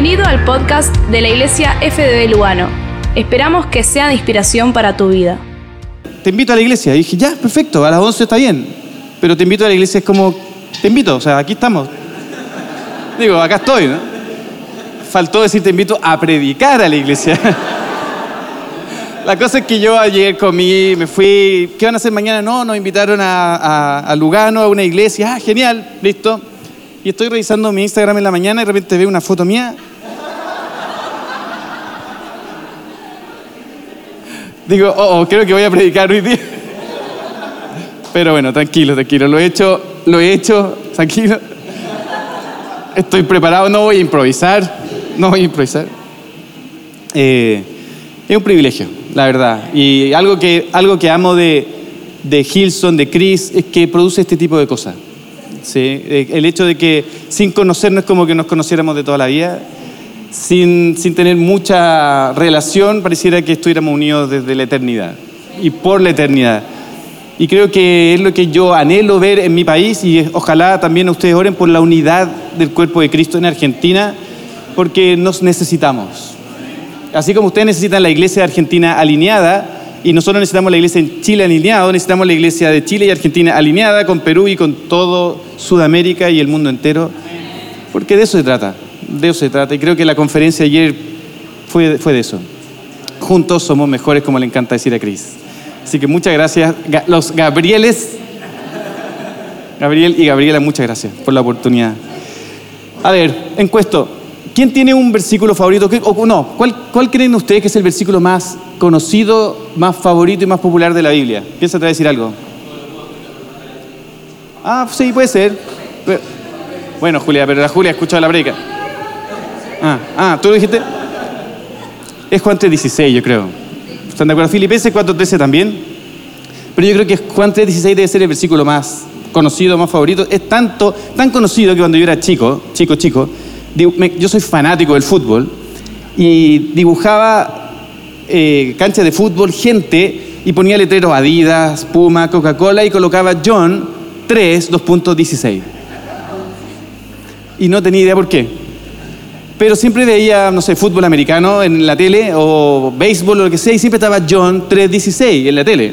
Bienvenido al podcast de la Iglesia FDB Lugano. Esperamos que sea de inspiración para tu vida. Te invito a la iglesia. Y dije, ya, perfecto, a las 11 está bien. Pero te invito a la iglesia es como, te invito, o sea, aquí estamos. Digo, acá estoy, ¿no? Faltó decir, te invito a predicar a la iglesia. La cosa es que yo ayer comí, me fui, ¿qué van a hacer mañana? No, nos invitaron a, a- a Lugano, a una iglesia. Ah, genial, listo. Y estoy revisando mi Instagram en la mañana y de repente veo una foto mía. Digo, oh, oh, creo que voy a predicar hoy día. Pero bueno, tranquilo, tranquilo. Lo he hecho, lo he hecho, tranquilo. Estoy preparado, no voy a improvisar. No voy a improvisar. Eh, es un privilegio, la verdad. Y algo que, algo que amo de, de Hilson, de Chris, es que produce este tipo de cosas. ¿sí? Eh, El hecho de que sin conocernos es como que nos conociéramos de toda la vida. Sin, sin tener mucha relación, pareciera que estuviéramos unidos desde la eternidad y por la eternidad. Y creo que es lo que yo anhelo ver en mi país y ojalá también ustedes oren por la unidad del cuerpo de Cristo en Argentina, porque nos necesitamos. Así como ustedes necesitan la iglesia de Argentina alineada y nosotros necesitamos la iglesia en Chile alineada, necesitamos la iglesia de Chile y Argentina alineada con Perú y con todo Sudamérica y el mundo entero, porque de eso se trata, de eso se trata. Y creo que la conferencia ayer fue, fue de eso. Juntos somos mejores, como le encanta decir a Cris. Así que muchas gracias, los Gabrieles. Gabriel y Gabriela, muchas gracias por la oportunidad. A ver, encuesto. ¿Quién tiene un versículo favorito? ¿Qué- O, no, ¿cuál, ¿cuál creen ustedes que es el versículo más conocido, más favorito y más popular de la Biblia? ¿Quién se te va a decir algo? Ah, sí, puede ser. Bueno, Julia, pero la Julia ha escuchado la breca. Ah, ah, ¿tú lo dijiste? Es Juan 3.16, yo creo. ¿Están de acuerdo? Filipenses 4.13 también. Pero yo creo que Juan 3.16 debe ser el versículo más conocido, más favorito. Es tanto, tan conocido que cuando yo era chico, chico, chico, yo soy fanático del fútbol y dibujaba eh, canchas de fútbol, gente, y ponía letreros Adidas, Puma, Coca-Cola y colocaba John 3, 2.16. Y no tenía idea por qué. Pero siempre veía, no sé, fútbol americano en la tele o béisbol o lo que sea, y siempre estaba John 3.16 en la tele.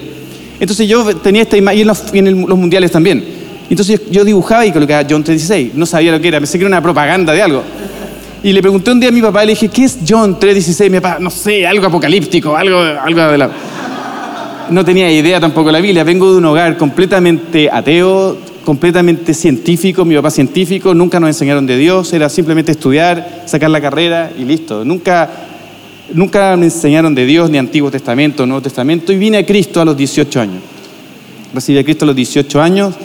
Entonces yo tenía esta imagen, y en, los, mundiales también. Entonces yo dibujaba y colocaba John 3.16. No sabía lo que era, pensé que era una propaganda de algo. Y le pregunté un día a mi papá, le dije, ¿qué es John 3.16? Mi papá, no sé, algo apocalíptico, algo, algo de la... No tenía idea tampoco de la Biblia. Vengo de un hogar completamente ateo, completamente científico. Mi papá científico, nunca nos enseñaron de Dios. Era simplemente estudiar, sacar la carrera y listo. Nunca, nunca me enseñaron de Dios, ni Antiguo Testamento, Nuevo Testamento. Y vine a Cristo a los 18 años. Recibí a Cristo a los 18 años.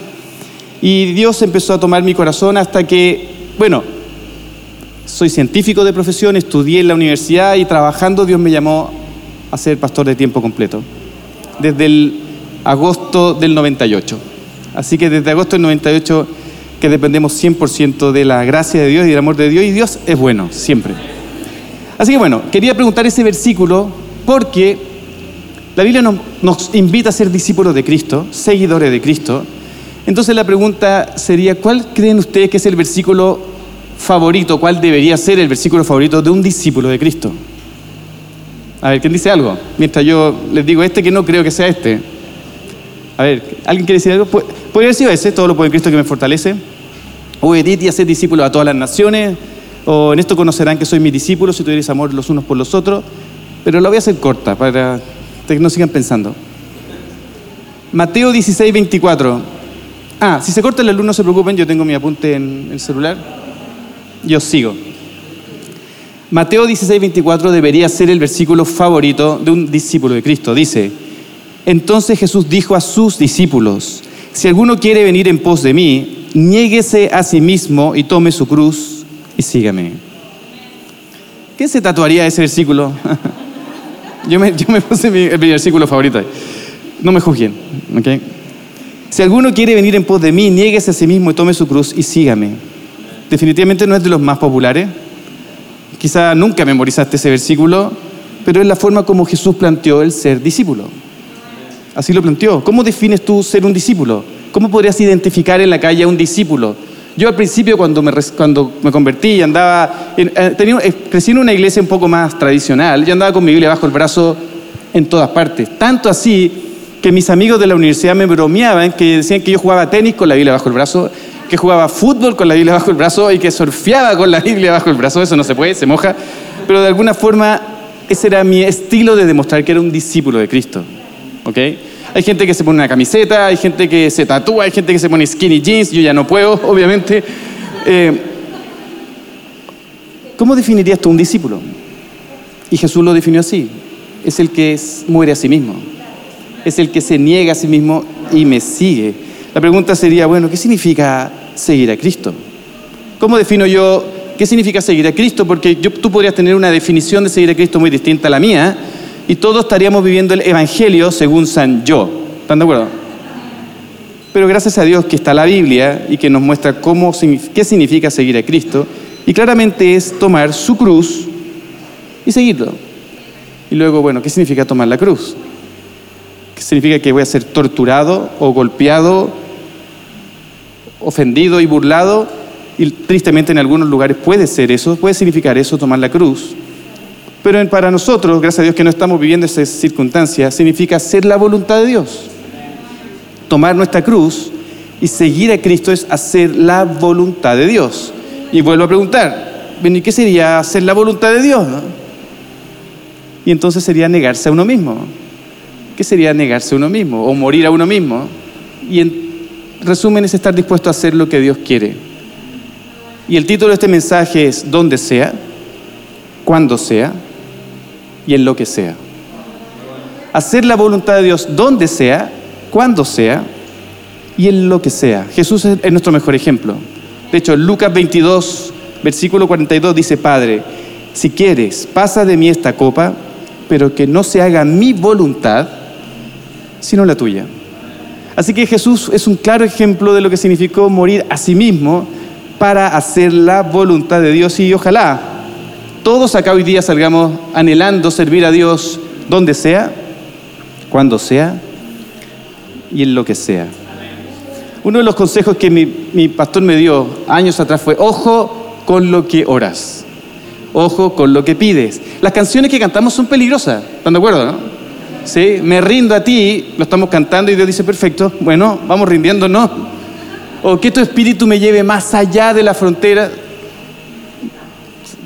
Y Dios empezó a tomar mi corazón hasta que, bueno, soy científico de profesión, estudié en la universidad y trabajando Dios me llamó a ser pastor de tiempo completo desde el agosto del 98. Así que desde agosto del 98 que dependemos 100% de la gracia de Dios y del amor de Dios y Dios es bueno, siempre. Así que bueno, quería preguntar ese versículo porque la Biblia nos, nos invita a ser discípulos de Cristo, seguidores de Cristo. Entonces la pregunta sería, ¿cuál creen ustedes que es el versículo favorito? ¿Cuál debería ser el versículo favorito de un discípulo de Cristo? A ver, ¿quién dice algo? Mientras yo les digo este que no creo que sea este. A ver, ¿alguien quiere decir algo? Podría haber sido ese, todo lo puede Cristo que me fortalece. O Edith y hacer discípulos a todas las naciones. O en esto conocerán que soy mis discípulos si tuvierais amor los unos por los otros. Pero la voy a hacer corta para que no sigan pensando. Mateo 16, 24. Ah, si se corta la luz no se preocupen, yo tengo mi apunte en el celular. Yo sigo. Mateo 16, 24 debería ser el versículo favorito de un discípulo de Cristo. Dice, entonces Jesús dijo a sus discípulos, si alguno quiere venir en pos de mí, niéguese a sí mismo y tome su cruz y sígame. ¿Qué se tatuaría ese versículo? yo, me, yo me puse mi, mi versículo favorito. No me juzguen, ¿ok? Si alguno quiere venir en pos de mí, niéguese a sí mismo y tome su cruz y sígame. Definitivamente no es de los más populares. Quizá nunca memorizaste ese versículo, pero es la forma como Jesús planteó el ser discípulo. Así lo planteó. ¿Cómo defines tú ser un discípulo? ¿Cómo podrías identificar en la calle a un discípulo? Yo al principio cuando me, cuando me convertí andaba, en, eh, eh, crecí en una iglesia un poco más tradicional, yo andaba con mi Biblia bajo el brazo en todas partes. Tanto así que mis amigos de la universidad me bromeaban, que decían que yo jugaba tenis con la Biblia bajo el brazo, que jugaba fútbol con la Biblia bajo el brazo y que surfeaba con la Biblia bajo el brazo. Eso no se puede, se moja. Pero de alguna forma ese era mi estilo de demostrar que era un discípulo de Cristo. ¿Ok? Hay gente que se pone una camiseta, hay gente que se tatúa, hay gente que se pone skinny jeans, yo ya no puedo, obviamente. Eh, ¿Cómo definirías tú un discípulo? Y Jesús lo definió así. Es el que muere a sí mismo. Es el que se niega a sí mismo y me sigue. La pregunta sería, bueno, ¿qué significa seguir a Cristo? ¿Cómo defino yo qué significa seguir a Cristo? Porque tú podrías tener una definición de seguir a Cristo muy distinta a la mía y todos estaríamos viviendo el Evangelio según San Yo. ¿Están de acuerdo? Pero gracias a Dios que está la Biblia y que nos muestra cómo, qué significa seguir a Cristo. Y claramente es tomar su cruz y seguirlo. Y luego, bueno, ¿qué significa tomar la cruz? ¿Qué significa que voy a ser torturado o golpeado, ofendido y burlado? Y tristemente en algunos lugares puede ser eso, puede significar eso, tomar la cruz. Pero para nosotros, gracias a Dios que no estamos viviendo esas circunstancias, significa hacer la voluntad de Dios. Tomar nuestra cruz y seguir a Cristo es hacer la voluntad de Dios. Y vuelvo a preguntar, ¿y qué sería hacer la voluntad de Dios? Y entonces sería negarse a uno mismo. ¿Qué sería negarse a uno mismo o morir a uno mismo? Y en resumen es estar dispuesto a hacer lo que Dios quiere. Y el título de este mensaje es Donde sea, cuando sea y en lo que sea. Hacer la voluntad de Dios donde sea, cuando sea y en lo que sea. Jesús es nuestro mejor ejemplo. De hecho, Lucas 22, versículo 42 dice, Padre, si quieres, pasa de mí esta copa, pero que no se haga mi voluntad, sino la tuya. Así que Jesús es un claro ejemplo de lo que significó morir a sí mismo para hacer la voluntad de Dios y ojalá todos acá hoy día salgamos anhelando servir a Dios donde sea, cuando sea y en lo que sea. Uno de los consejos que mi, pastor me dio años atrás fue, ojo con lo que oras, ojo con lo que pides. Las canciones que cantamos son peligrosas, ¿están de acuerdo? No? ¿Sí? Me rindo a ti, lo estamos cantando y Dios dice, perfecto, bueno, vamos rindiéndonos. O que tu espíritu me lleve más allá de la frontera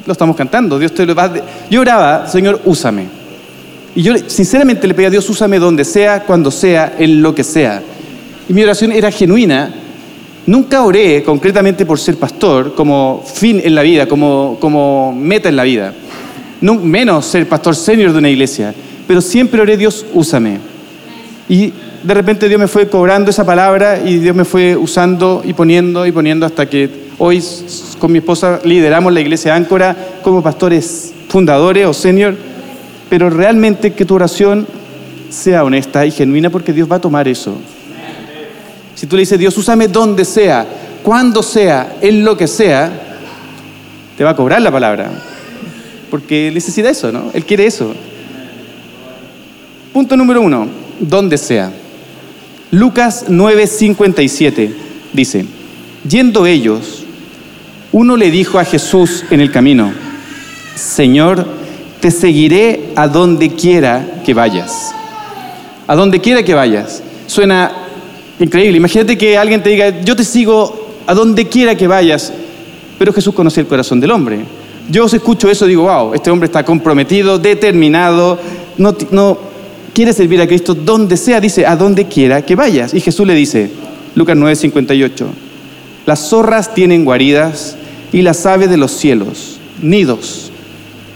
lo estamos cantando. Dios te lo va Yo oraba, Señor, úsame. Y yo sinceramente le pedía a Dios, úsame donde sea, cuando sea, en lo que sea. Y mi oración era genuina. Nunca oré concretamente por ser pastor como fin en la vida, como, como meta en la vida. No, menos ser pastor senior de una iglesia. Pero siempre oré, Dios, úsame. Y de repente Dios me fue cobrando esa palabra y Dios me fue usando y poniendo y poniendo hasta que Hoy con mi esposa lideramos la iglesia Áncora como pastores fundadores o senior, pero realmente que tu oración sea honesta y genuina porque Dios va a tomar eso. Si tú le dices, Dios, úsame donde sea, cuando sea, en lo que sea, te va a cobrar la palabra. Porque necesita eso, ¿no? Él quiere eso. Punto número uno, donde sea. Lucas 9:57 dice, yendo ellos, uno le dijo a Jesús en el camino, Señor, te seguiré a donde quiera que vayas. A donde quiera que vayas. Suena increíble. Imagínate que alguien te diga, yo te sigo a donde quiera que vayas. Pero Jesús conocía el corazón del hombre. Yo escucho eso y digo, wow, este hombre está comprometido, determinado, no, no quiere servir a Cristo donde sea, dice, a donde quiera que vayas. Y Jesús le dice, Lucas 9, 58, las zorras tienen guaridas y las aves de los cielos, nidos,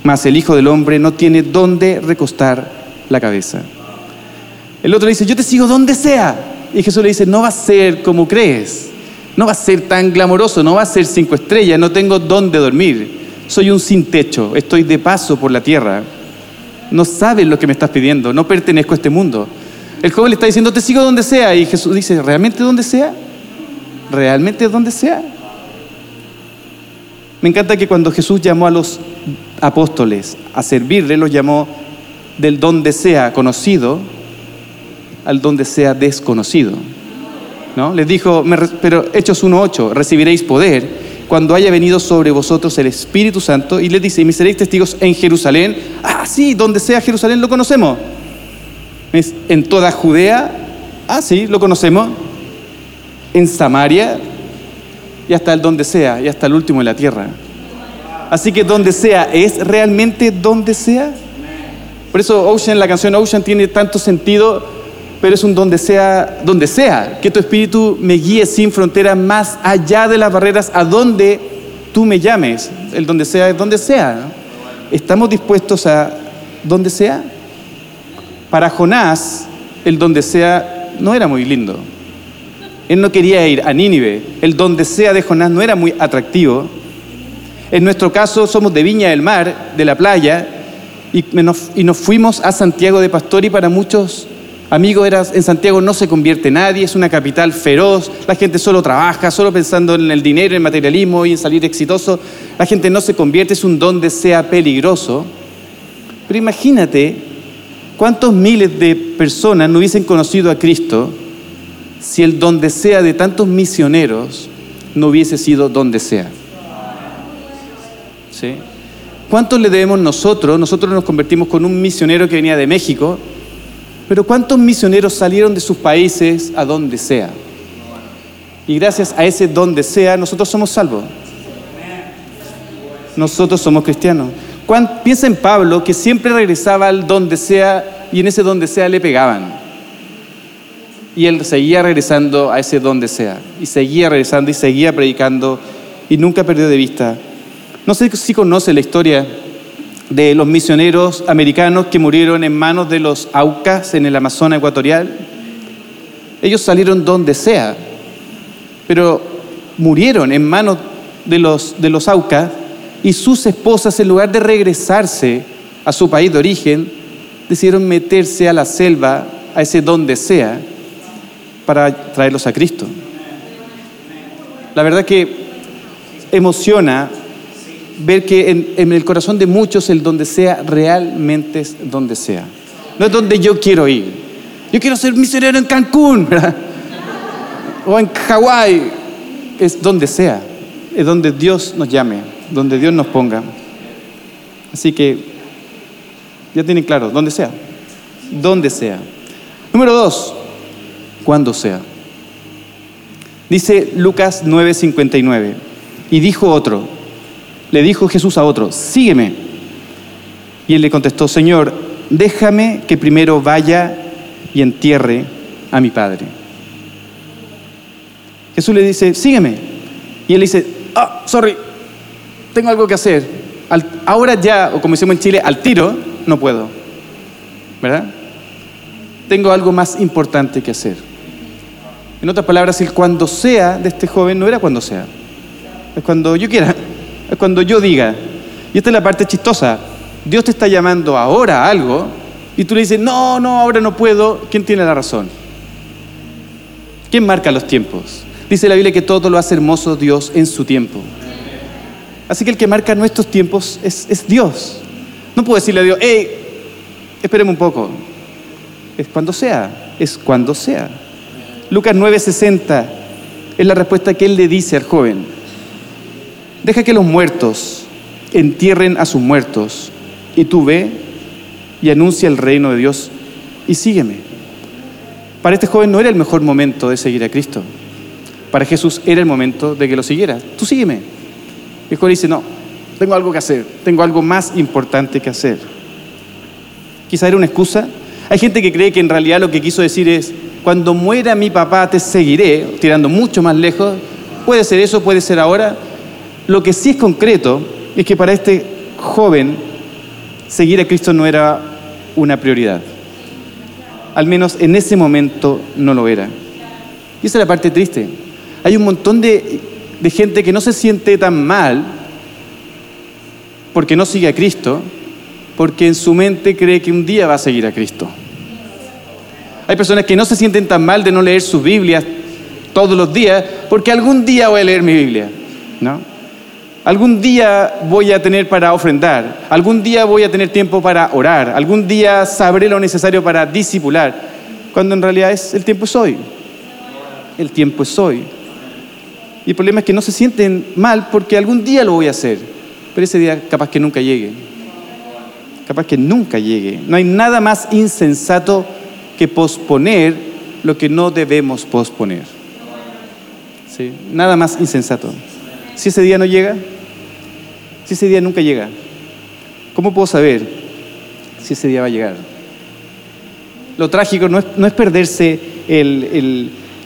mas el Hijo del Hombre no tiene dónde recostar la cabeza. El otro le dice, yo te sigo donde sea. Y Jesús le dice, no va a ser como crees, no va a ser tan glamoroso, no va a ser cinco estrellas, no tengo dónde dormir, soy un sin techo, estoy de paso por la tierra. No sabes lo que me estás pidiendo, no pertenezco a este mundo. El joven le está diciendo, te sigo donde sea. Y Jesús dice, ¿realmente donde sea? ¿Realmente donde sea? Me encanta que cuando Jesús llamó a los apóstoles a servirle, los llamó del donde sea conocido al donde sea desconocido. ¿no? Les dijo, pero Hechos 1.8, recibiréis poder cuando haya venido sobre vosotros el Espíritu Santo. Y les dice, y me seréis testigos en Jerusalén. Ah, sí, donde sea Jerusalén lo conocemos. En toda Judea, ah, sí, lo conocemos. En Samaria y hasta el donde sea, y hasta el último de la tierra. Así que donde sea, ¿es realmente donde sea? Por eso Ocean, la canción Ocean tiene tanto sentido, pero es un donde sea, donde sea. Que tu espíritu me guíe sin frontera más allá de las barreras a donde tú me llames. El donde sea es donde sea. ¿Estamos dispuestos a donde sea? Para Jonás, el donde sea no era muy lindo. Él no quería ir a Nínive. El donde sea de Jonás no era muy atractivo. En nuestro caso somos de Viña del Mar, de la playa, y nos, fuimos a Santiago de Pastor y para muchos amigos era, en Santiago no se convierte nadie, es una capital feroz, la gente solo trabaja, solo pensando en el dinero, en materialismo y en salir exitoso, la gente no se convierte, es un donde sea peligroso. Pero imagínate cuántos miles de personas no hubiesen conocido a Cristo si el donde sea de tantos misioneros no hubiese sido donde sea. ¿Sí? ¿Cuántos le debemos nosotros? Nosotros nos convertimos con un misionero que venía de México, pero ¿cuántos misioneros salieron de sus países a donde sea? Y gracias a ese donde sea, nosotros somos salvos. Nosotros somos cristianos. ¿Cuán- Piensa en Pablo, que siempre regresaba al donde sea y en ese donde sea le pegaban. Y él seguía regresando a ese donde sea. Y seguía regresando y seguía predicando y nunca perdió de vista. No sé si conoce la historia de los misioneros americanos que murieron en manos de los Aucas en el Amazonas ecuatorial. Ellos salieron donde sea, pero murieron en manos de los, de los Aucas y sus esposas, en lugar de regresarse a su país de origen, decidieron meterse a la selva, a ese donde sea, para traerlos a Cristo. La verdad que emociona ver que en, el corazón de muchos el donde sea realmente es donde sea. No es donde yo quiero ir. Yo quiero ser misionero en Cancún ¿verdad? o en Hawái. Es donde sea. Es donde Dios nos llame, donde Dios nos ponga. Así que ya tienen claro, donde sea. Donde sea. Número dos, cuando sea. Dice Lucas 9:59. Y dijo otro, le dijo Jesús a otro, sígueme. Y él le contestó, Señor, déjame que primero vaya y entierre a mi padre. Jesús le dice, sígueme. Y él dice, ah, sorry, tengo algo que hacer. Ahora ya, o como decimos en Chile, al tiro, no puedo. ¿Verdad? Tengo algo más importante que hacer. En otras palabras, el cuando sea de este joven no era cuando sea. Es cuando yo quiera. Es cuando yo diga. Y esta es la parte chistosa. Dios te está llamando ahora a algo y tú le dices, no, no, ahora no puedo. ¿Quién tiene la razón? ¿Quién marca los tiempos? Dice la Biblia que todo lo hace hermoso Dios en su tiempo. Así que el que marca nuestros tiempos es, es Dios. No puedo decirle a Dios, hey, espéreme un poco. Es cuando sea, es cuando sea. Lucas 9:60 es la respuesta que él le dice al joven. Deja que los muertos entierren a sus muertos y tú ve y anuncia el reino de Dios y sígueme. Para este joven no era el mejor momento de seguir a Cristo. Para Jesús era el momento de que lo siguiera. Tú sígueme. El joven dice, no, tengo algo que hacer, tengo algo más importante que hacer. Quizá era una excusa. Hay gente que cree que en realidad lo que quiso decir es, cuando muera mi papá te seguiré, tirando mucho más lejos. Puede ser eso, puede ser ahora. Lo que sí es concreto es que para este joven seguir a Cristo no era una prioridad. Al menos en ese momento no lo era. Y esa es la parte triste. Hay un montón de, de gente que no se siente tan mal porque no sigue a Cristo, porque en su mente cree que un día va a seguir a Cristo. Hay personas que no se sienten tan mal de no leer sus Biblias todos los días, porque algún día voy a leer mi Biblia, ¿no? Algún día voy a tener para ofrendar, algún día voy a tener tiempo para orar, algún día sabré lo necesario para disipular, cuando en realidad es, el tiempo es hoy. el tiempo es hoy. Y el problema es que no se sienten mal porque algún día lo voy a hacer, pero ese día capaz que nunca llegue. Capaz que nunca llegue. No hay nada más insensato que posponer lo que no debemos posponer. ¿Sí? Nada más insensato. Si ese día no llega, si ese día nunca llega, ¿cómo puedo saber si ese día va a llegar? Lo trágico no es, perderse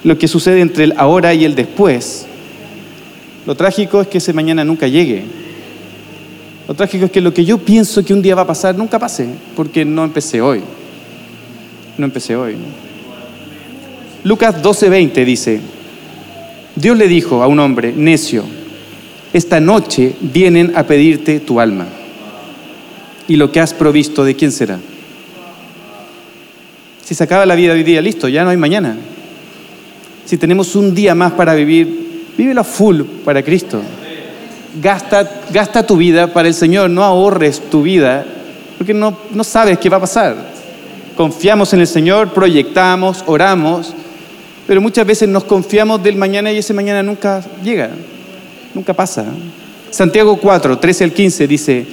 lo que sucede entre el ahora y el después. Lo trágico es que ese mañana nunca llegue. Lo trágico es que lo que yo pienso que un día va a pasar nunca pase, porque no empecé hoy. No empecé hoy. Lucas 12:20 dice, Dios le dijo a un hombre, necio, esta noche vienen a pedirte tu alma. Y lo que has provisto, ¿de quién será? Si se acaba la vida hoy día, listo, ya no hay mañana. Si tenemos un día más para vivir, vívelo full para Cristo. Gasta, gasta tu vida para el Señor, no ahorres tu vida, porque no, no sabes qué va a pasar. Confiamos en el Señor, proyectamos, oramos, pero muchas veces nos confiamos del mañana y ese mañana nunca llega, nunca pasa. Santiago 4, 13 al 15 dice,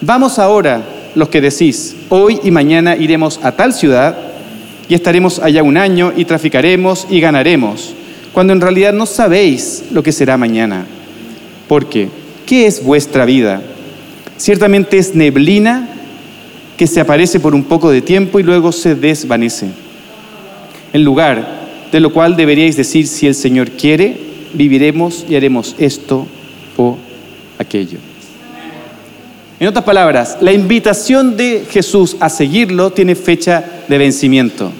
vamos ahora los que decís, hoy y mañana iremos a tal ciudad y estaremos allá un año y traficaremos y ganaremos, cuando en realidad no sabéis lo que será mañana. Porque, ¿qué es vuestra vida? Ciertamente es neblina que se aparece por un poco de tiempo y luego se desvanece. En lugar de lo cual deberíais decir, si el Señor quiere, viviremos y haremos esto o aquello. En otras palabras, la invitación de Jesús a seguirlo tiene fecha de vencimiento.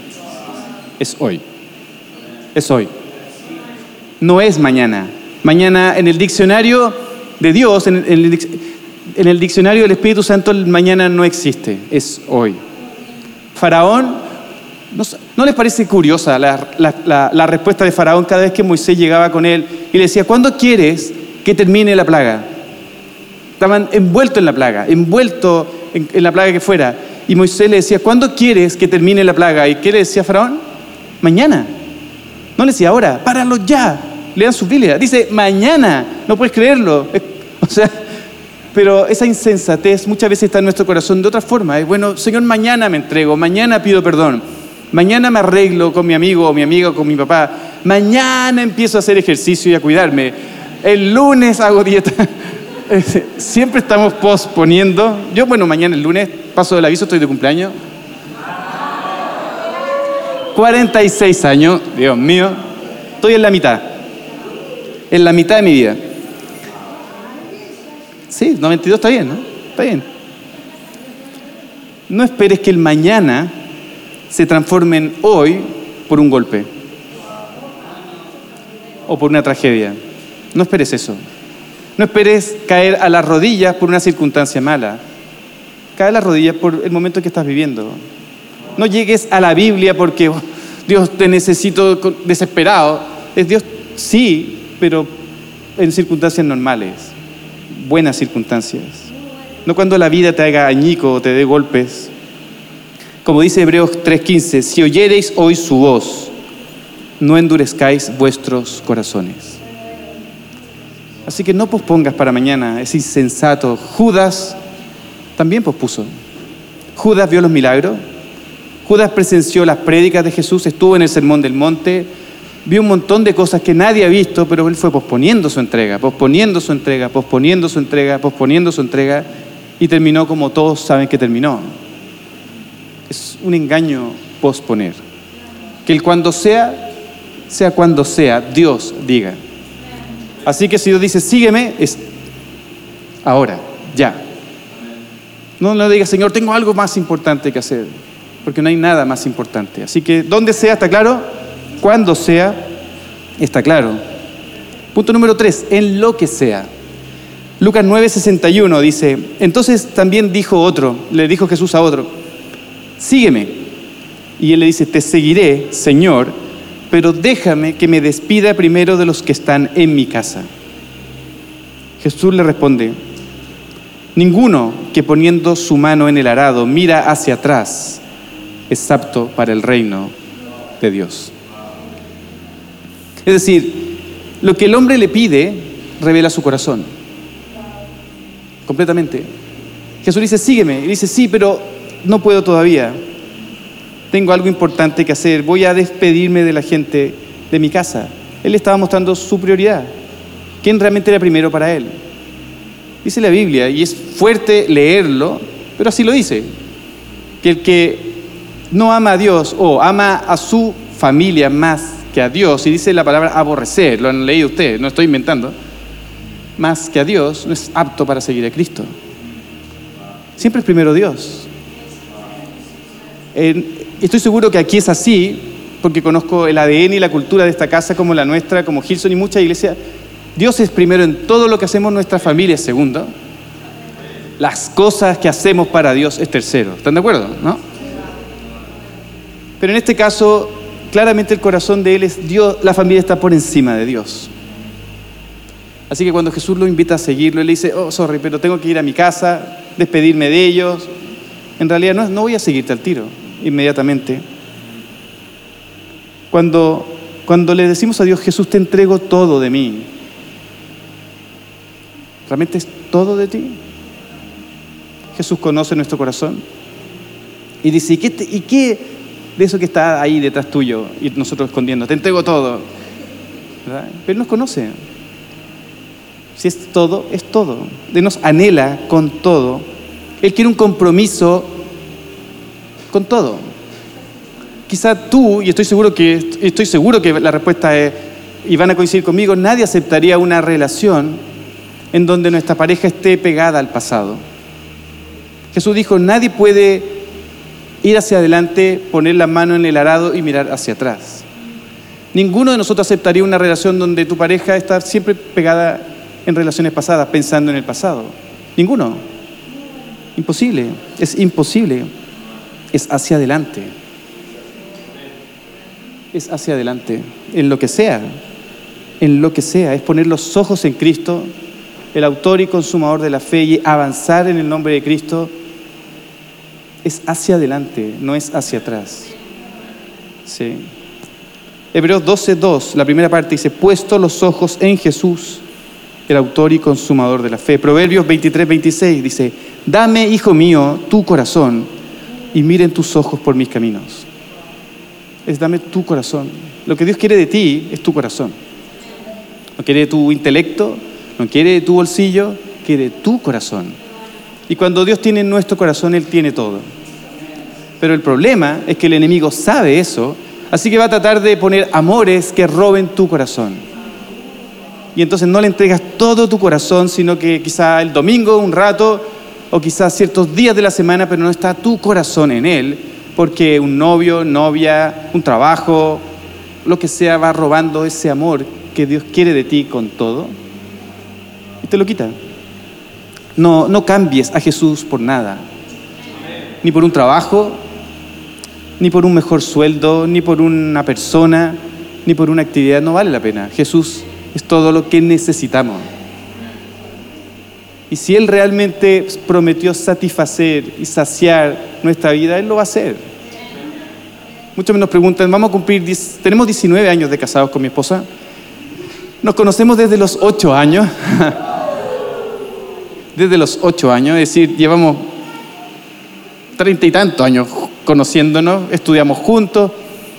Es hoy. Es hoy. No es mañana. Mañana en el diccionario de Dios, en el, diccionario del Espíritu Santo, el mañana no existe. Es hoy. Faraón, ¿no, les parece curiosa la, la respuesta de Faraón cada vez que Moisés llegaba con él y le decía, ¿cuándo quieres que termine la plaga? Estaban envueltos en la plaga, envueltos en, la plaga que fuera. Y Moisés le decía, ¿cuándo quieres que termine la plaga? ¿Y qué le decía Faraón? Mañana. No le decía ahora, páralo ya. Lean su Biblia. Dice, mañana. No puedes creerlo. O sea, pero esa insensatez muchas veces está en nuestro corazón de otra forma. Es bueno, Señor, mañana me entrego, mañana pido perdón, mañana me arreglo con mi amigo o mi amiga o con mi papá, mañana empiezo a hacer ejercicio y a cuidarme, el lunes hago dieta. siempre estamos posponiendo. Yo, bueno, mañana el lunes paso del aviso, estoy de cumpleaños. 46 años, Dios mío, estoy en la mitad. En la mitad de mi vida. Sí, 92 está bien, ¿no? Está bien. No esperes que el mañana se transforme en hoy por un golpe o por una tragedia. No esperes eso. No esperes caer a las rodillas por una circunstancia mala. Cae a las rodillas por el momento que estás viviendo. No llegues a la Biblia porque oh, Dios te necesito desesperado. Es Dios, sí, pero en circunstancias normales, buenas circunstancias. No cuando la vida te haga añico o te dé golpes. Como dice Hebreos 3:15, si oyereis hoy su voz, no endurezcáis vuestros corazones. Así que no pospongas para mañana, es insensato. Judas también pospuso. Judas vio los milagros. Judas presenció las prédicas de Jesús, estuvo en el Sermón del Monte, vio un montón de cosas que nadie ha visto, pero él fue posponiendo su entrega, posponiendo su entrega, posponiendo su entrega, posponiendo su entrega, y terminó como todos saben que terminó. Es un engaño posponer. Que el cuando sea, sea cuando sea, Dios diga. Así que si Dios dice, sígueme, es ahora, ya. No le digas, Señor, tengo algo más importante que hacer, porque no hay nada más importante. Así que donde sea, está claro, cuando sea, está claro. Punto número tres, en lo que sea. Lucas 9:61 dice, entonces también dijo otro, le dijo Jesús a otro, sígueme. Y él le dice, te seguiré, Señor, pero déjame que me despida primero de los que están en mi casa. Jesús le responde, ninguno que poniendo su mano en el arado mira hacia atrás es apto para el reino de Dios. Es decir, lo que el hombre le pide revela su corazón. Completamente. Jesús dice, sígueme. Y dice, sí, pero no puedo todavía. Tengo algo importante que hacer. Voy a despedirme de la gente de mi casa. Él estaba mostrando su prioridad. ¿Quién realmente era primero para él? Dice la Biblia, y es fuerte leerlo, pero así lo dice, que el que no ama a Dios o ama a su familia más que a Dios, y dice la palabra aborrecer, lo han leído ustedes, no estoy inventando, más que a Dios, no es apto para seguir a Cristo. Siempre es primero Dios. estoy seguro que aquí es así, porque conozco el ADN y la cultura de esta casa como la nuestra, como Gilson y muchas iglesias. Dios es primero en todo lo que hacemos, nuestra familia es segundo. Las cosas que hacemos para Dios es tercero. ¿Están de acuerdo? ¿No? Pero en este caso, claramente el corazón de Él es Dios, la familia está por encima de Dios. Así que cuando Jesús lo invita a seguirlo, Él le dice, oh, sorry, pero tengo que ir a mi casa, despedirme de ellos. En realidad no, no voy a seguirte al tiro inmediatamente. Cuando, cuando le decimos a Dios, Jesús, te entrego todo de mí, ¿realmente es todo de ti? Jesús conoce nuestro corazón y dice, ¿y qué, ¿y qué de eso que está ahí detrás tuyo y nosotros escondiendo? Te entrego todo. ¿verdad? Pero nos conoce. Si es todo, es todo. Él nos anhela con todo. Él quiere un compromiso con todo. Quizá tú, y estoy seguro que, estoy seguro que la respuesta es, y van a coincidir conmigo, nadie aceptaría una relación en donde nuestra pareja esté pegada al pasado. Jesús dijo, nadie puede ir hacia adelante, poner la mano en el arado y mirar hacia atrás. Ninguno de nosotros aceptaría una relación donde tu pareja está siempre pegada en relaciones pasadas, pensando en el pasado. Ninguno. Imposible. Es imposible. Es hacia adelante. Es hacia adelante. En lo que sea. En lo que sea. Es poner los ojos en Cristo, el autor y consumador de la fe, y avanzar en el nombre de Cristo. Es hacia adelante, no es hacia atrás. Sí. Hebreos 12.2, la primera parte dice, puesto los ojos en Jesús el autor y consumador de la fe. Proverbios 23, 26 dice, dame, hijo mío, tu corazón y miren tus ojos por mis caminos. Es dame tu corazón. Lo que Dios quiere de ti es tu corazón. No quiere tu intelecto, no quiere tu bolsillo, quiere tu corazón. Y cuando Dios tiene nuestro corazón, Él tiene todo. Pero el problema es que el enemigo sabe eso, así que va a tratar de poner amores que roben tu corazón y entonces no le entregas todo tu corazón, sino que quizá el domingo un rato o quizás ciertos días de la semana, pero no está tu corazón en él, porque un novio, novia, un trabajo, lo que sea, va robando ese amor que Dios quiere de ti con todo y te lo quita. No, no cambies a Jesús por nada, ni por un trabajo, ni por un mejor sueldo, ni por una persona, ni por una actividad, no vale la pena. Jesús es todo lo que necesitamos. Y si Él realmente prometió satisfacer y saciar nuestra vida, Él lo va a hacer. Muchos nos preguntan, vamos a cumplir, tenemos 19 años de casados con mi esposa. Nos conocemos desde los 8 años. desde los 8 años, es decir, llevamos treinta y tantos años conociéndonos, estudiamos juntos,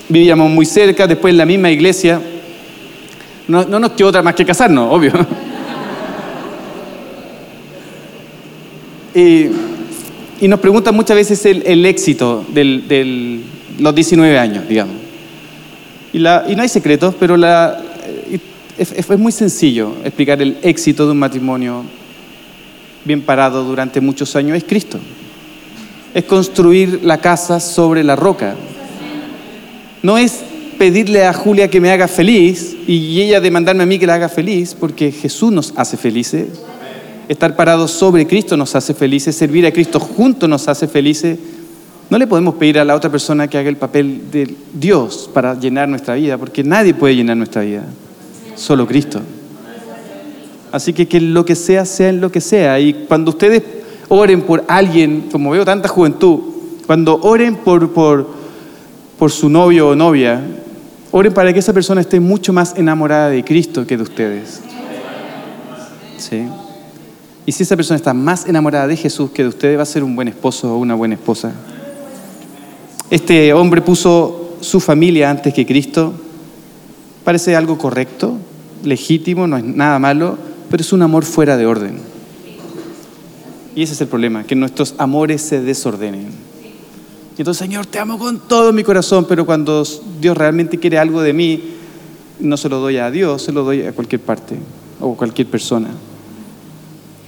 vivíamos muy cerca, después en la misma iglesia. No, nos quedó otra más que casarnos, obvio. y, nos preguntan muchas veces el, éxito de los 19 años, digamos. Y, no hay secretos, pero la, es, es muy sencillo explicar el éxito de un matrimonio bien parado durante muchos años. Es Cristo. Es construir la casa sobre la roca. No es pedirle a Julia que me haga feliz y ella demandarme a mí que la haga feliz, porque Jesús nos hace felices. Estar parados sobre Cristo nos hace felices, servir a Cristo junto nos hace felices. No le podemos pedir a la otra persona que haga el papel de Dios para llenar nuestra vida, porque nadie puede llenar nuestra vida, solo Cristo. Así que que lo que sea, sea en lo que sea. Y cuando ustedes oren por alguien, como veo tanta juventud, cuando oren por, por, por su novio o novia, Oren para que esa persona esté mucho más enamorada de Cristo que de ustedes. ¿Sí? Y si esa persona está más enamorada de Jesús que de ustedes, va a ser un buen esposo o una buena esposa. Este hombre puso su familia antes que Cristo. Parece algo correcto, legítimo, no es nada malo, pero es un amor fuera de orden. Y ese es el problema, que nuestros amores se desordenen. Y entonces, Señor, te amo con todo mi corazón, pero cuando Dios realmente quiere algo de mí, no se lo doy a Dios, se lo doy a cualquier parte o a cualquier persona.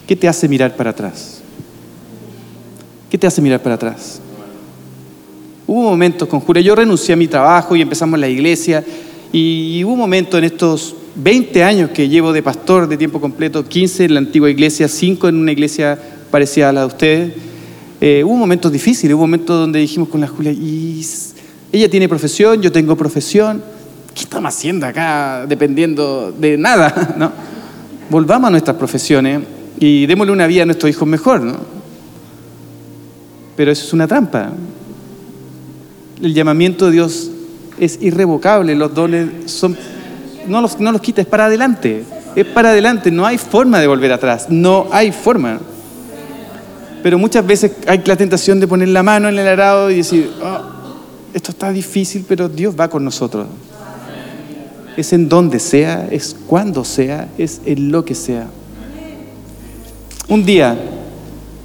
¿Qué te hace mirar para atrás? ¿Qué te hace mirar para atrás? Hubo momentos, conjura, yo renuncié a mi trabajo y empezamos la iglesia y hubo un momento en estos 20 años que llevo de pastor de tiempo completo, 15 en la antigua iglesia, 5 en una iglesia parecida a la de ustedes, eh, hubo momentos difíciles, hubo momentos donde dijimos con la Julia, y ella tiene profesión, yo tengo profesión, ¿qué estamos haciendo acá dependiendo de nada? Volvamos a nuestras profesiones y démosle una vida a nuestros hijos mejor, ¿no? Pero eso es una trampa. El llamamiento de Dios es irrevocable, los dones son, no los, no los quita, es para adelante, es para adelante, no hay forma de volver atrás, no hay forma. Pero muchas veces hay la tentación de poner la mano en el arado y decir, oh, esto está difícil, pero Dios va con nosotros. Es en donde sea, es cuando sea, es en lo que sea. Un día,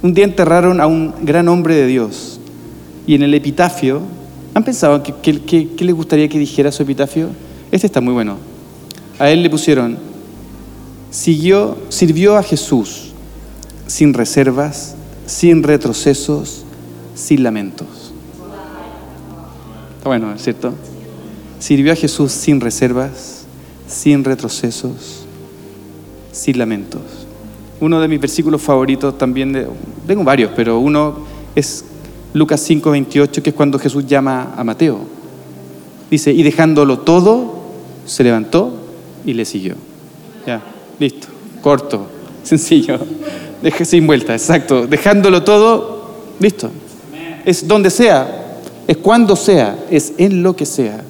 un día enterraron a un gran hombre de Dios y en el epitafio, ¿han pensado qué que, les gustaría que dijera su epitafio? Este está muy bueno. A él le pusieron, siguió, sirvió a Jesús sin reservas, sin retrocesos, sin lamentos. Está bueno, ¿cierto? Sirvió a Jesús sin reservas, sin retrocesos, sin lamentos. Uno de mis versículos favoritos también, tengo varios, pero uno es Lucas 5, 28, que es cuando Jesús llama a Mateo. Dice, y dejándolo todo, se levantó y le siguió. Ya, listo, corto, sencillo, deje sin vuelta, exacto. Dejándolo todo, listo. Es donde sea, es cuando sea, es en lo que sea.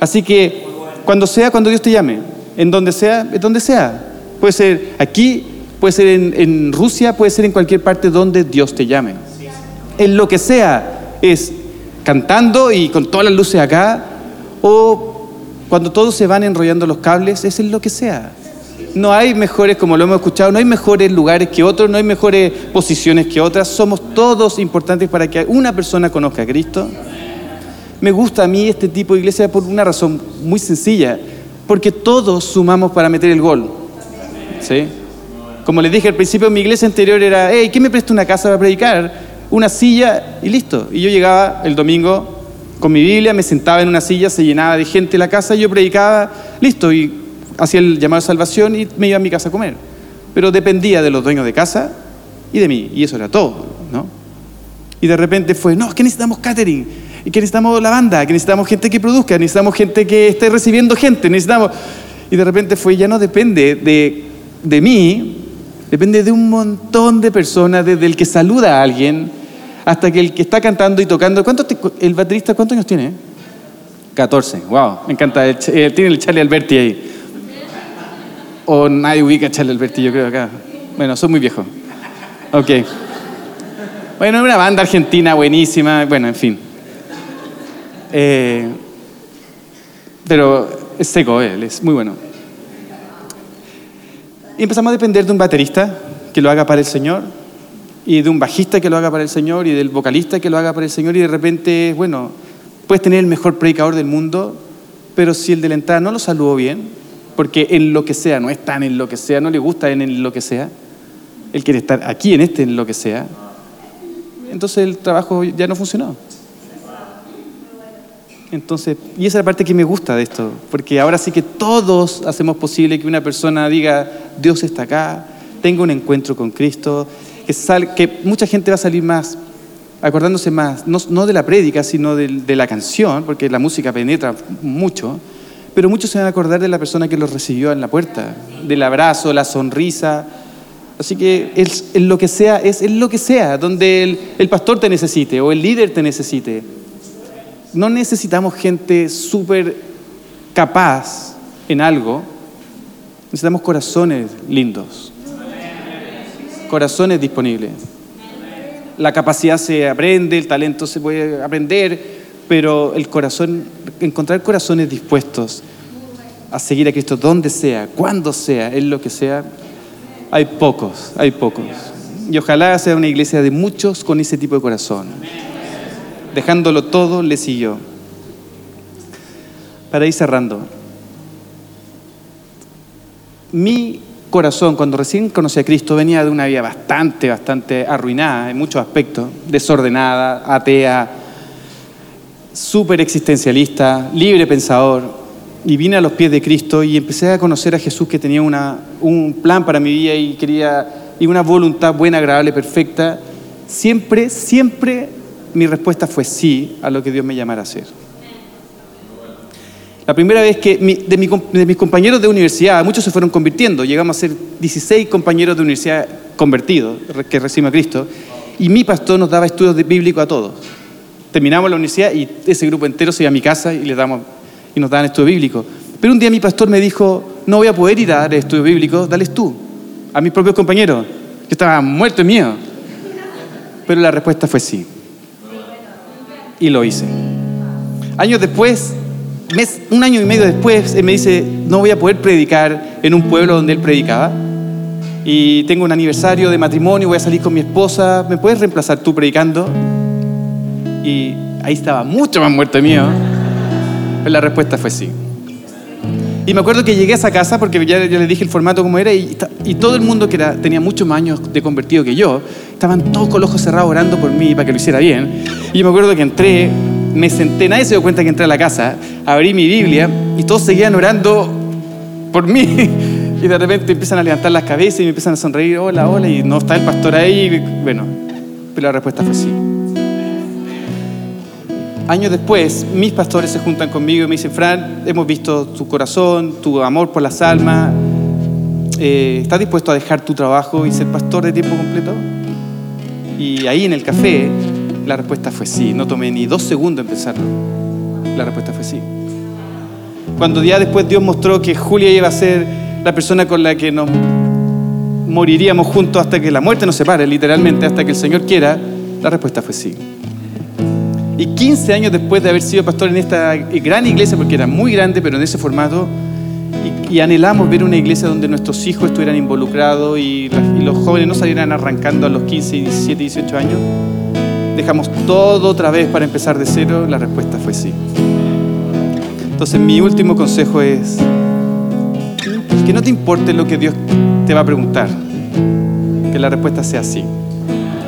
Así que cuando sea, cuando Dios te llame, en donde sea, es donde sea. Puede ser aquí, puede ser en, Rusia, puede ser en cualquier parte donde Dios te llame. En lo que sea, es cantando y con todas las luces acá, o cuando todos se van enrollando los cables, es en lo que sea. No hay mejores, como lo hemos escuchado, no hay mejores lugares que otros, no hay mejores posiciones que otras. Somos todos importantes para que una persona conozca a Cristo. Me gusta a mí este tipo de iglesia por una razón muy sencilla, porque todos sumamos para meter el gol. ¿Sí? Como les dije al principio, mi iglesia anterior era, hey, ¿quién me presta una casa para predicar? Una silla y listo. Y yo llegaba el domingo con mi Biblia, me sentaba en una silla, se llenaba de gente la casa, yo predicaba, listo, y hacía el llamado de salvación y me iba a mi casa a comer. Pero dependía de los dueños de casa y de mí, y eso era todo, ¿no? Y de repente fue, no, es que necesitamos catering, y que necesitamos la banda, que necesitamos gente que produzca, necesitamos gente que esté recibiendo gente, necesitamos... Y de repente fue, ya no depende de, de mí, Depende de un montón de personas, desde el que saluda a alguien hasta que el que está cantando y tocando. ¿Cuánto ¿El baterista cuántos años tiene? 14. Wow, me encanta. Eh, tiene el Charlie Alberti ahí. O nadie ubica a Charlie Alberti, yo creo acá. Bueno, soy muy viejo. Ok. Bueno, una banda argentina buenísima. Bueno, en fin. Eh, pero es seco él, es muy bueno. Y empezamos a depender de un baterista que lo haga para el Señor, y de un bajista que lo haga para el Señor, y del vocalista que lo haga para el Señor, y de repente, bueno, puedes tener el mejor predicador del mundo, pero si el de la entrada no lo saludó bien, porque en lo que sea, no es tan en lo que sea, no le gusta en lo que sea, él quiere estar aquí en este en lo que sea, entonces el trabajo ya no funcionó. Entonces, y esa es la parte que me gusta de esto, porque ahora sí que todos hacemos posible que una persona diga, Dios está acá, tenga un encuentro con Cristo, que, que mucha gente va a salir más, acordándose más, no, de la prédica, sino de, la canción, porque la música penetra mucho, pero muchos se van a acordar de la persona que los recibió en la puerta, del abrazo, la sonrisa. Así que es, lo que sea, es, lo que sea, donde el, el pastor te necesite o el líder te necesite. No necesitamos gente súper capaz en algo, necesitamos corazones lindos, corazones disponibles. La capacidad se aprende, el talento se puede aprender, pero el corazón, encontrar corazones dispuestos a seguir a Cristo donde sea, cuando sea, en lo que sea, hay pocos, hay pocos. Y ojalá sea una iglesia de muchos con ese tipo de corazón. Dejándolo todo, le siguió. Para ir cerrando, mi corazón, cuando recién conocí a Cristo, venía de una vida bastante, bastante arruinada en muchos aspectos, desordenada, atea, súper existencialista, libre pensador. Y vine a los pies de Cristo y empecé a conocer a Jesús que tenía una, un plan para mi vida y quería y una voluntad buena, agradable, perfecta, siempre, siempre mi respuesta fue sí a lo que Dios me llamara a hacer. La primera vez que de, mis compañeros de universidad, muchos se fueron convirtiendo, llegamos a ser 16 compañeros de universidad convertidos, que recibimos a Cristo, y mi pastor nos daba estudios bíblicos a todos. Terminamos la universidad y ese grupo entero se iba a mi casa y les damos y nos daban estudio bíblico. Pero un día mi pastor me dijo, no voy a poder ir a dar estudio bíblico, dales tú, a mis propios compañeros. Yo estaba muerto en miedo. Pero la respuesta fue sí. Y lo hice. Años después, un año y medio después, él me dice, no voy a poder predicar en un pueblo donde él predicaba. Y tengo un aniversario de matrimonio, voy a salir con mi esposa, ¿me puedes reemplazar tú predicando? Y ahí estaba mucho más muerto miedo. Pues la respuesta fue sí. Y me acuerdo que llegué a esa casa porque ya, les dije el formato como era y, todo el mundo que era, tenía muchos más años de convertido que yo, estaban todos con los ojos cerrados orando por mí para que lo hiciera bien. Y me acuerdo que entré, me senté, nadie se dio cuenta que entré a la casa, abrí mi Biblia y todos seguían orando por mí. Y de repente empiezan a levantar las cabezas y me empiezan a sonreír, hola, hola, y no está el pastor ahí. Bueno, pero la respuesta fue sí años después, mis pastores se juntan conmigo y me dicen, Fran, hemos visto tu corazón, tu amor por las almas. Eh, ¿Estás dispuesto a dejar tu trabajo y ser pastor de tiempo completo? Y ahí en el café, la respuesta fue sí. No tomé ni dos segundos en pensarlo. La respuesta fue sí. Cuando ya después Dios mostró que Julia iba a ser la persona con la que nos moriríamos juntos hasta que la muerte nos separe, literalmente, hasta que el Señor quiera, la respuesta fue sí. Y 15 años después de haber sido pastor en esta gran iglesia, porque era muy grande, pero en ese formato, y, anhelamos ver una iglesia donde nuestros hijos estuvieran involucrados y, los jóvenes no salieran arrancando a los 15, 17, 18 años, dejamos todo otra vez para empezar de cero, la respuesta fue sí. Entonces mi último consejo es que no te importe lo que Dios te va a preguntar, que la respuesta sea sí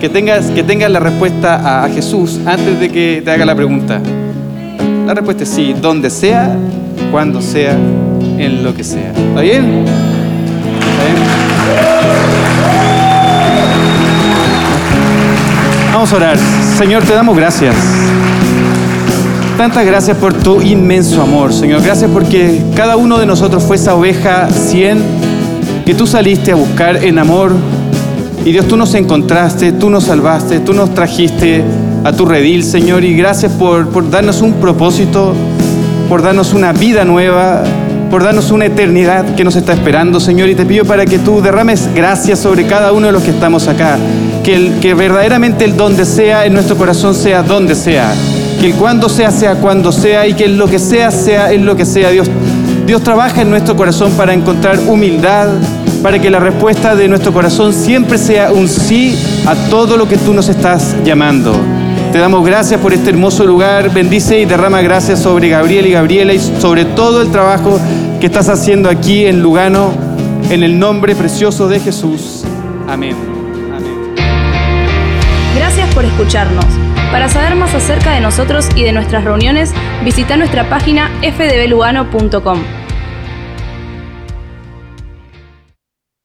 que tengas, que tengas la respuesta a, Jesús antes de que te haga la pregunta. La respuesta es sí, donde sea, cuando sea, en lo que sea. ¿Está bien? ¿Está bien? Vamos a orar. Señor, te damos gracias. Tantas gracias por tu inmenso amor, Señor. Gracias porque cada uno de nosotros fue esa oveja 100 que tú saliste a buscar en amor y Dios, tú nos encontraste, tú nos salvaste, tú nos trajiste a tu redil, Señor, y gracias por, por darnos un propósito, por darnos una vida nueva, por darnos una eternidad que nos está esperando, Señor, y te pido para que tú derrames gracias sobre cada uno de los que estamos acá, que, el, que verdaderamente el donde sea en nuestro corazón sea donde sea, que el cuando sea sea cuando sea y que el lo que sea sea en lo que sea, Dios. Dios trabaja en nuestro corazón para encontrar humildad, para que la respuesta de nuestro corazón siempre sea un sí a todo lo que tú nos estás llamando. Te damos gracias por este hermoso lugar. Bendice y derrama gracias sobre Gabriel y Gabriela y sobre todo el trabajo que estás haciendo aquí en Lugano, en el nombre precioso de Jesús. Amén. Gracias por escucharnos. Para saber más acerca de nosotros y de nuestras reuniones, visita nuestra página fdblugano.com.